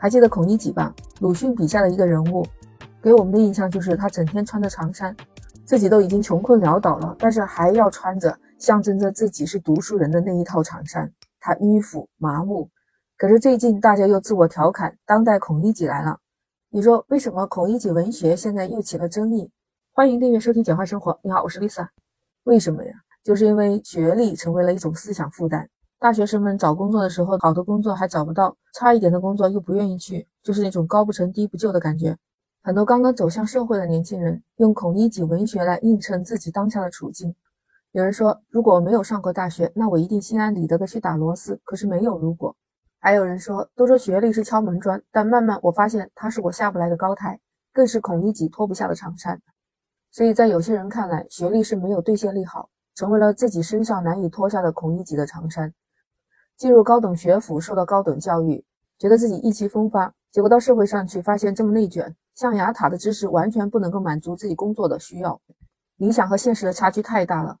还记得孔乙己吧？鲁迅笔下的一个人物，给我们的印象就是他整天穿着长衫，自己都已经穷困潦倒了，但是还要穿着象征着自己是读书人的那一套长衫，他迂腐麻木。可是最近大家又自我调侃，当代孔乙己来了。你说为什么孔乙己文学现在又起了争议？欢迎订阅收听《简化生活》。你好，我是 Lisa。为什么呀？就是因为学历成为了一种思想负担。大学生们找工作的时候，好的工作还找不到，差一点的工作又不愿意去，就是那种高不成低不就的感觉。很多刚刚走向社会的年轻人，用孔乙己文学来映衬自己当下的处境。有人说，如果没有上过大学，那我一定心安理得的去打螺丝。可是没有如果。还有人说，都说学历是敲门砖，但慢慢我发现它是我下不来的高台，更是孔乙己脱不下的长衫。所以在有些人看来，学历是没有兑现力好，成为了自己身上难以脱下的孔乙己的长衫。进入高等学府，受到高等教育，觉得自己意气风发，结果到社会上去，发现这么内卷，象牙塔的知识完全不能够满足自己工作的需要，理想和现实的差距太大了，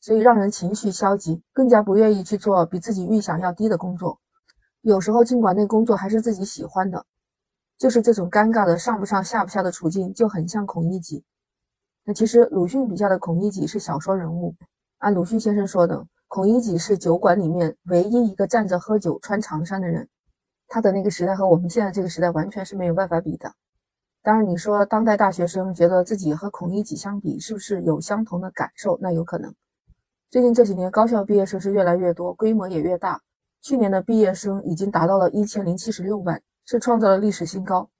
所以让人情绪消极，更加不愿意去做比自己预想要低的工作。有时候，尽管那工作还是自己喜欢的，就是这种尴尬的上不上下不下的处境，就很像孔乙己。那其实鲁迅笔下的孔乙己是小说人物，按鲁迅先生说的。孔乙己是酒馆里面唯一一个站着喝酒、穿长衫的人，他的那个时代和我们现在这个时代完全是没有办法比的。当然，你说当代大学生觉得自己和孔乙己相比，是不是有相同的感受？那有可能。最近这几年，高校毕业生是越来越多，规模也越大。去年的毕业生已经达到了一千零七十六万，是创造了历史新高。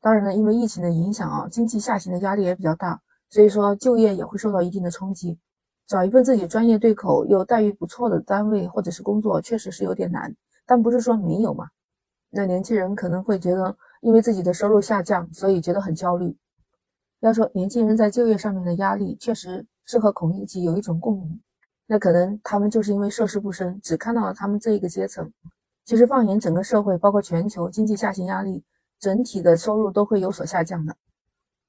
当然呢，因为疫情的影响啊，经济下行的压力也比较大，所以说就业也会受到一定的冲击。找一份自己专业对口又待遇不错的单位或者是工作，确实是有点难，但不是说没有嘛。那年轻人可能会觉得，因为自己的收入下降，所以觉得很焦虑。要说年轻人在就业上面的压力，确实是和孔乙己有一种共鸣。那可能他们就是因为涉世不深，只看到了他们这一个阶层。其实放眼整个社会，包括全球经济下行压力，整体的收入都会有所下降的。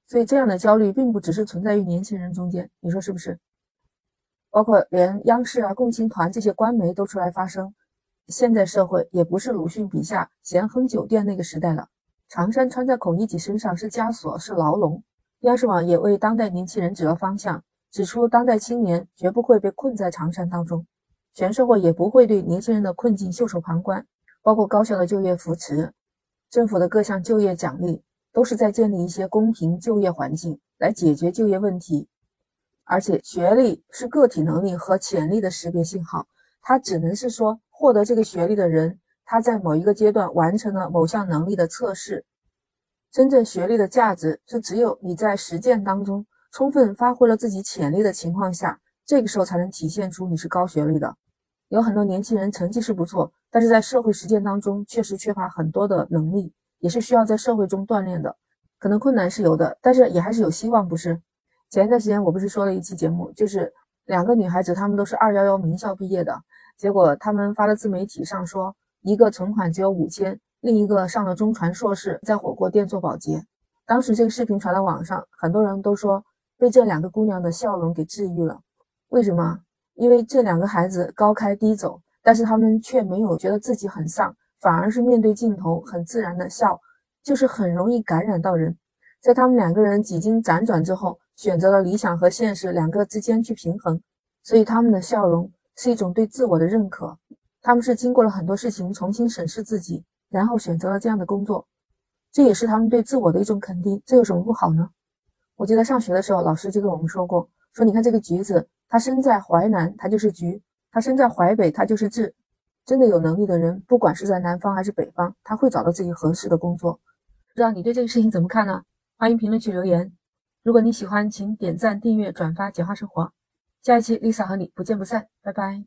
所以这样的焦虑并不只是存在于年轻人中间，你说是不是？包括连央视啊、共青团这些官媒都出来发声。现在社会也不是鲁迅笔下咸亨酒店那个时代了，长衫穿在孔乙己身上是枷锁，是牢笼。央视网也为当代年轻人指了方向，指出当代青年绝不会被困在长衫当中，全社会也不会对年轻人的困境袖手旁观。包括高校的就业扶持，政府的各项就业奖励，都是在建立一些公平就业环境，来解决就业问题。而且，学历是个体能力和潜力的识别信号，它只能是说获得这个学历的人，他在某一个阶段完成了某项能力的测试。真正学历的价值是只有你在实践当中充分发挥了自己潜力的情况下，这个时候才能体现出你是高学历的。有很多年轻人成绩是不错，但是在社会实践当中确实缺乏很多的能力，也是需要在社会中锻炼的。可能困难是有的，但是也还是有希望，不是？前一段时间我不是说了一期节目，就是两个女孩子，她们都是二幺幺名校毕业的，结果她们发了自媒体上说，一个存款只有五千，另一个上了中传硕士，在火锅店做保洁。当时这个视频传到网上，很多人都说被这两个姑娘的笑容给治愈了。为什么？因为这两个孩子高开低走，但是她们却没有觉得自己很丧，反而是面对镜头很自然的笑，就是很容易感染到人。在他们两个人几经辗转之后。选择了理想和现实两个之间去平衡，所以他们的笑容是一种对自我的认可。他们是经过了很多事情重新审视自己，然后选择了这样的工作，这也是他们对自我的一种肯定。这有什么不好呢？我记得上学的时候，老师就跟我们说过，说你看这个橘子，它生在淮南，它就是橘；它生在淮北，它就是枳。真的有能力的人，不管是在南方还是北方，他会找到自己合适的工作。不知道你对这个事情怎么看呢？欢迎评论区留言。如果你喜欢，请点赞、订阅、转发《简化生活》。下一期 Lisa 和你不见不散，拜拜。